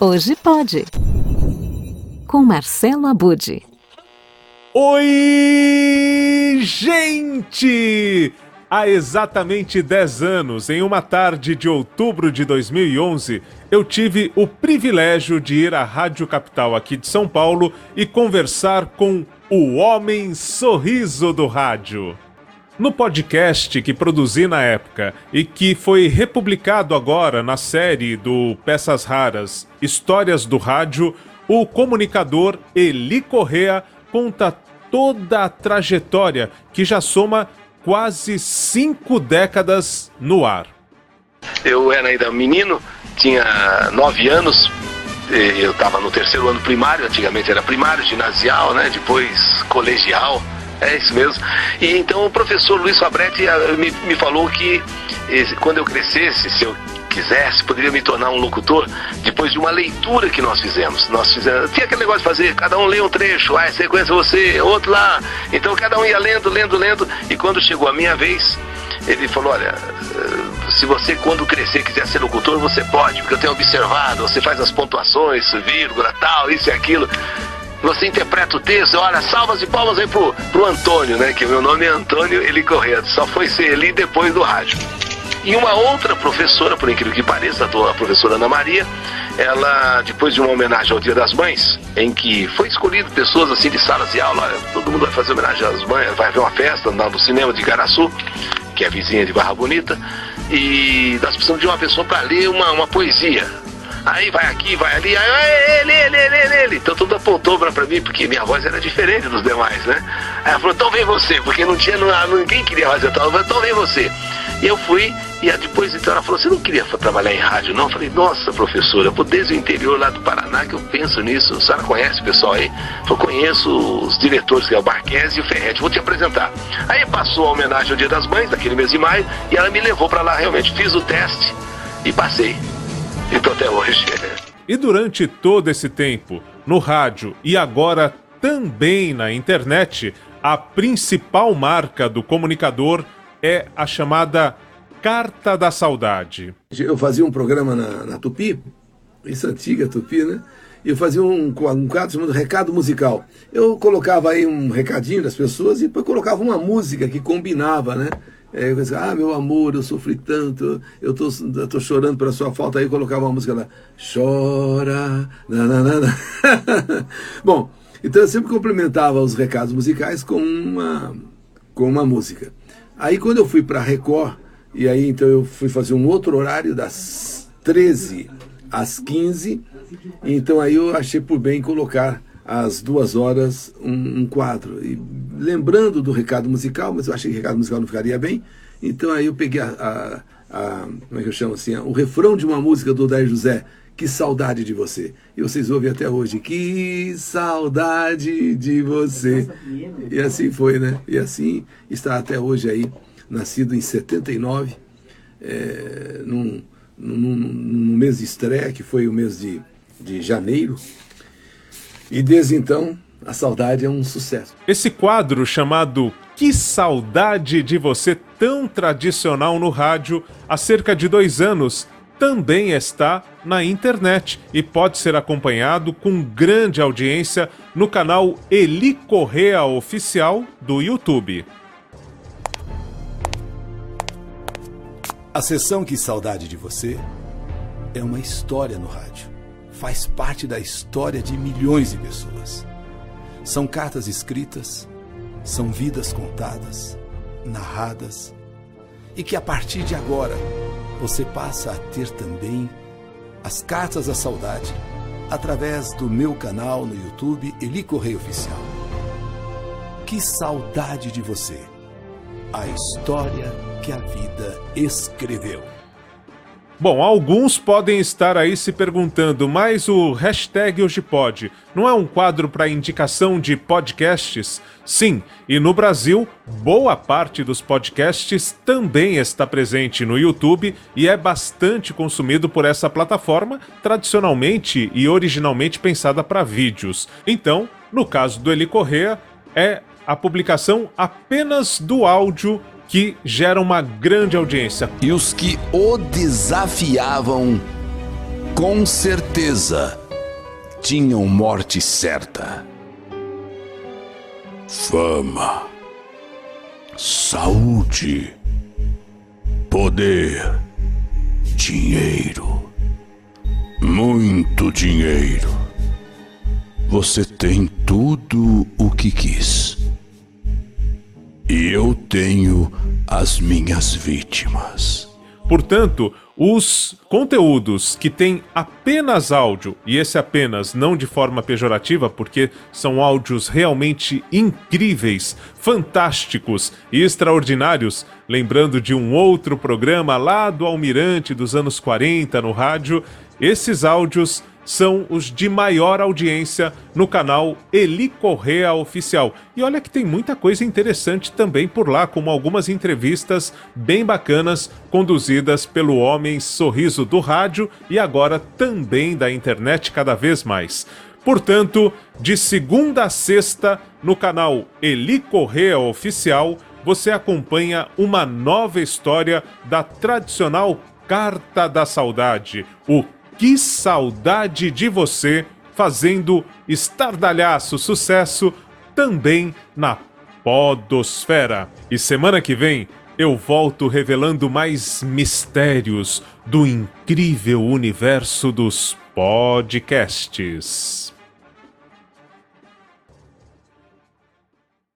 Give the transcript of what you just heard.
Hoje pode. Com Marcelo Abude. Oi, gente! Há exatamente 10 anos, em uma tarde de outubro de 2011, eu tive o privilégio de ir à Rádio Capital aqui de São Paulo e conversar com o Homem Sorriso do Rádio. No podcast que produzi na época e que foi republicado agora na série do Peças Raras Histórias do Rádio, o comunicador Eli Correa conta toda a trajetória que já soma quase cinco décadas no ar. Eu era ainda menino, tinha nove anos, eu estava no terceiro ano primário, antigamente era primário, ginasial, né? depois colegial. É isso mesmo. E então o professor Luiz Fabretti ah, me, me falou que quando eu crescesse, se eu quisesse, poderia me tornar um locutor depois de uma leitura que nós fizemos. Nós fizemos, tinha aquele negócio de fazer, cada um lê um trecho, ah, sequência você, outro lá. Então cada um ia lendo, lendo, lendo, e quando chegou a minha vez, ele falou, olha, eh, se você quando crescer quiser ser locutor, você pode, porque eu tenho observado, você faz as pontuações, vírgula, tal, isso e aquilo você interpreta o texto, olha, salvas e palmas aí pro, pro Antônio, né? Que meu nome é Antônio Eli Correia, só foi ser Eli depois do rádio. E uma outra professora, por incrível que pareça, a professora Ana Maria, ela, depois de uma homenagem ao Dia das Mães, em que foi escolhido pessoas assim de salas de aula, todo mundo vai fazer homenagem às mães, vai ver uma festa no cinema de Garaçu, que é vizinha de Barra Bonita, e nós precisamos de uma pessoa para ler uma, uma poesia. Aí vai aqui, vai ali, aí ele, ele, ele, ele, ele. Então tudo apontou pra, pra mim, porque minha voz era diferente dos demais, né? Aí ela falou, então vem você, porque não tinha, não, ninguém queria fazer tal. Então vem você. E eu fui, e depois então ela falou, você não queria trabalhar em rádio, não? Eu falei, nossa, professora, vou desde o interior lá do Paraná que eu penso nisso. A senhora conhece o pessoal aí? Eu conheço os diretores, que é o Barquese e o Ferretti, vou te apresentar. Aí passou a homenagem ao Dia das Mães, daquele mês de maio, e ela me levou para lá, realmente, fiz o teste e passei e tô até hoje. E durante todo esse tempo, no rádio e agora também na internet, a principal marca do comunicador é a chamada Carta da Saudade. Eu fazia um programa na, na Tupi, isso antiga Tupi, né? E eu fazia um, um quadro chamado Recado Musical. Eu colocava aí um recadinho das pessoas e depois colocava uma música que combinava, né? É, ah, meu amor, eu sofri tanto, eu tô, eu tô chorando pela sua falta. Aí colocava uma música lá, chora, nananana. Bom, então eu sempre complementava os recados musicais com uma, com uma música. Aí quando eu fui para Record, e aí então eu fui fazer um outro horário das 13 às 15, então aí eu achei por bem colocar às duas horas um, um, quadro. E lembrando do recado musical, mas eu achei que o recado musical não ficaria bem, então aí eu peguei a, a, a como é que eu chamo assim, o refrão de uma música do Odair José, que saudade de você. E vocês ouvem até hoje, que saudade de você. E assim foi, né? E assim está até hoje aí, nascido em 79, é, num, num, num mês de estreia, que foi o mês de, de janeiro e desde então, a saudade é um sucesso. Esse quadro chamado Que Saudade de Você, tão tradicional no rádio, há cerca de dois anos, também está na internet e pode ser acompanhado com grande audiência no canal Eli Correa Oficial do YouTube. A sessão Que Saudade de Você é uma história no rádio faz parte da história de milhões de pessoas. São cartas escritas, são vidas contadas, narradas, e que a partir de agora você passa a ter também as cartas da saudade através do meu canal no YouTube Eli Correio Oficial. Que saudade de você! A história que a vida escreveu. Bom, alguns podem estar aí se perguntando, mas o hashtag Hoje Pode não é um quadro para indicação de podcasts? Sim, e no Brasil, boa parte dos podcasts também está presente no YouTube e é bastante consumido por essa plataforma, tradicionalmente e originalmente pensada para vídeos. Então, no caso do Eli Correa, é a publicação apenas do áudio que gera uma grande audiência. E os que o desafiavam com certeza tinham morte certa. Fama, saúde, poder, dinheiro, muito dinheiro. Você tem tudo o que quis. Eu tenho as minhas vítimas. Portanto, os conteúdos que têm apenas áudio, e esse apenas não de forma pejorativa, porque são áudios realmente incríveis, fantásticos e extraordinários, lembrando de um outro programa lá do Almirante dos anos 40 no rádio, esses áudios são os de maior audiência no canal Eli Correa Oficial. E olha que tem muita coisa interessante também por lá, como algumas entrevistas bem bacanas conduzidas pelo homem sorriso do rádio e agora também da internet cada vez mais. Portanto, de segunda a sexta, no canal Eli Correa Oficial, você acompanha uma nova história da tradicional Carta da Saudade, o que saudade de você, fazendo estardalhaço sucesso também na Podosfera. E semana que vem eu volto revelando mais mistérios do incrível universo dos podcasts.